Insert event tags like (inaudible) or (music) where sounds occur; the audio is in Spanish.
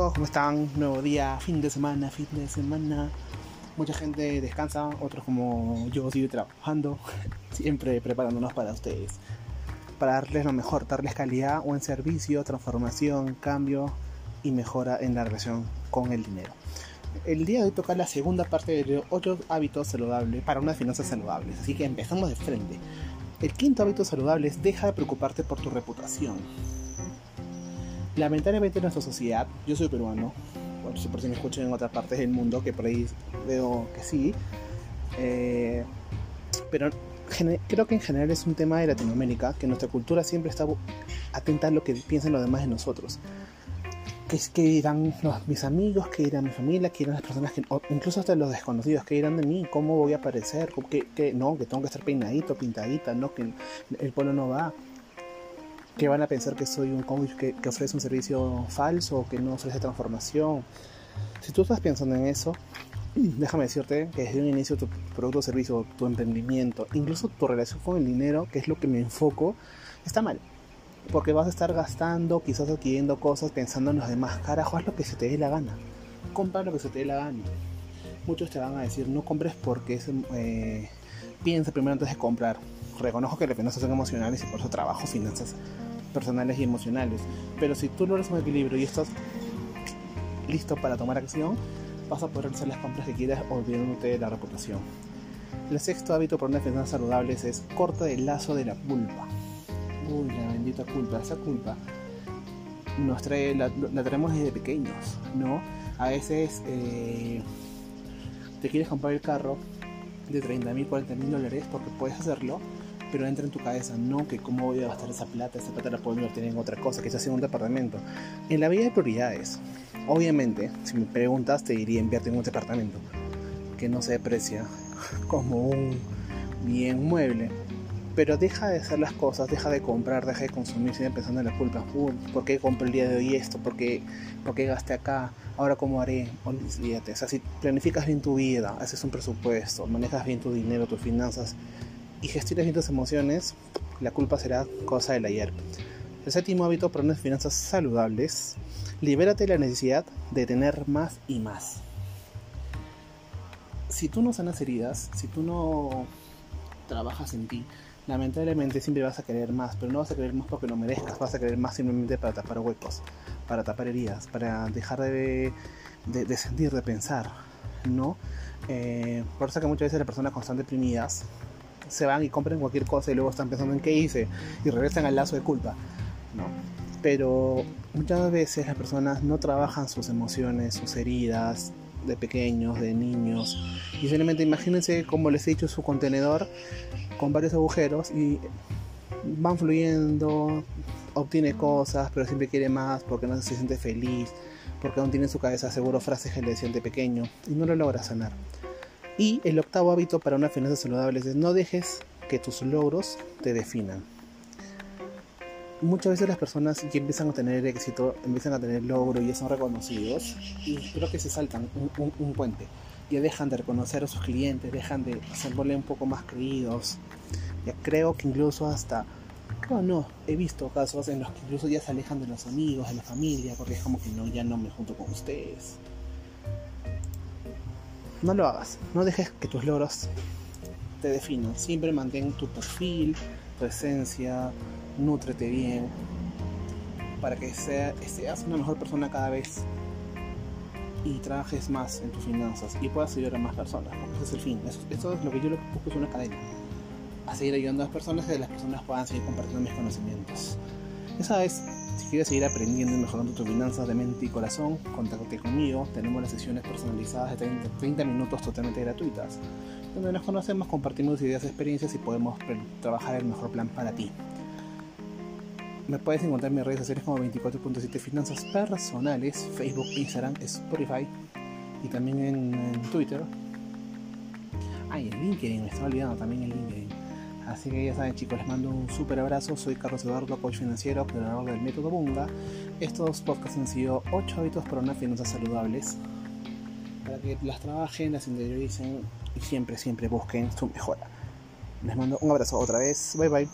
chicos, ¿cómo están? Nuevo día, fin de semana, fin de semana. Mucha gente descansa, otros como yo sigo trabajando, (laughs) siempre preparándonos para ustedes. Para darles lo mejor, darles calidad, buen servicio, transformación, cambio y mejora en la relación con el dinero. El día de hoy toca la segunda parte de 8 hábitos saludables para unas finanzas saludables, así que empezamos de frente. El quinto hábito saludable es deja de preocuparte por tu reputación lamentablemente en nuestra sociedad, yo soy peruano, si, por si me escuchan en otras partes del mundo, que por ahí veo que sí, eh, pero creo que en general es un tema de Latinoamérica, que nuestra cultura siempre está atenta a lo que piensan los demás de nosotros. Que dirán mis amigos, que dirán mi familia, que dirán las personas que, incluso hasta los desconocidos, que dirán de mí, cómo voy a aparecer, que, que no, que tengo que estar peinadito, pintadita, no, que el pueblo no va que van a pensar que soy un coach que, ofrece un servicio falso, que no ofrece transformación. Si tú estás pensando en eso, déjame decirte que desde un inicio tu producto o servicio, tu emprendimiento, incluso tu relación con el dinero, que es lo que me enfoco, está mal. Porque vas a estar gastando, quizás adquiriendo cosas, pensando en los demás. Carajo, haz lo que se te dé la gana. Compra lo que se te dé la gana. Muchos te van a decir, no compres porque eh, piensa primero antes de comprar. Reconozco que las finanzas son emocionales y por eso trabajo finanzas personales y emocionales. Pero si tú logras un equilibrio y estás listo para tomar acción, vas a poder hacer las compras que quieras olvidándote de la reputación. El sexto hábito para una finanzas saludables es corta el lazo de la culpa. Uy, la bendita culpa, esa culpa nos trae, la, traemos desde pequeños, ¿no? A veces eh, te quieres comprar el carro de 30 mil, 40 mil dólares porque puedes hacerlo, pero entra en tu cabeza, no, que cómo voy a gastar esa plata, esa plata la puedo invertir en otra cosa, quizás en un departamento. En la vida hay prioridades. Obviamente, si me preguntas, te diría invierte en un departamento que no se deprecia (laughs) como un bien mueble. Pero deja de hacer las cosas, deja de comprar, deja de consumir, sigue pensando en la culpa. ¿Por qué compré el día de hoy esto? ¿Por qué, ¿Por qué gasté acá? ¿Ahora cómo haré? Olvídate. O sea, si planificas bien tu vida, haces un presupuesto, manejas bien tu dinero, tus finanzas, y gestiones bien tus emociones, la culpa será cosa del ayer. El séptimo hábito para unas finanzas saludables, libérate de la necesidad de tener más y más. Si tú no sanas heridas, si tú no trabajas en ti, lamentablemente siempre vas a querer más, pero no vas a querer más porque no merezcas, vas a querer más simplemente para tapar huecos, para tapar heridas, para dejar de, de, sentir, de pensar, ¿no? Eh, por eso que muchas veces las personas están deprimidas se van y compran cualquier cosa y luego están pensando en qué hice y regresan al lazo de culpa. No. Pero muchas veces las personas no trabajan sus emociones, sus heridas de pequeños, de niños. Y simplemente imagínense, como les he dicho, su contenedor con varios agujeros y van fluyendo, obtiene cosas, pero siempre quiere más porque no se siente feliz, porque aún tiene en su cabeza seguro frases que le decían de pequeño y no lo logra sanar. Y el octavo hábito para una finanza saludable es no dejes que tus logros te definan. Muchas veces las personas que empiezan a tener éxito, empiezan a tener logro y ya son reconocidos y creo que se saltan un, puente. Ya dejan de reconocer a sus clientes, dejan de hacerle un poco más creídos. Ya creo que incluso hasta creo no, he visto casos en los que incluso ya se alejan de los amigos, de la familia, porque es como que no, ya no me junto con ustedes no lo hagas. No dejes que tus logros te definan. Siempre mantén tu perfil, tu esencia, nútrete bien para que seas una mejor persona cada vez y trabajes más en tus finanzas y puedas ayudar a más personas. Ese es el fin. Eso, es lo que yo busco, es una cadena. A seguir ayudando a las personas que las personas puedan seguir compartiendo mis conocimientos. Esa es si quieres seguir aprendiendo y mejorando tus finanzas de mente y corazón, contáctate conmigo. Tenemos las sesiones personalizadas de 30, minutos totalmente gratuitas, donde nos conocemos, compartimos ideas, experiencias y podemos trabajar el mejor plan para ti. Me puedes encontrar en mis redes sociales como 24.7 Finanzas Personales, Facebook, Instagram, Spotify y también en, Twitter. Ay, en LinkedIn, me estaba olvidando también en LinkedIn. Así que ya saben chicos, les mando un súper abrazo. Soy Carlos Eduardo, coach financiero, creador del método Bunga. Estos podcasts han sido 8 hábitos para unas finanzas saludables. Para que las trabajen, las interioricen y siempre, siempre busquen su mejora. Les mando un abrazo otra vez. Bye bye.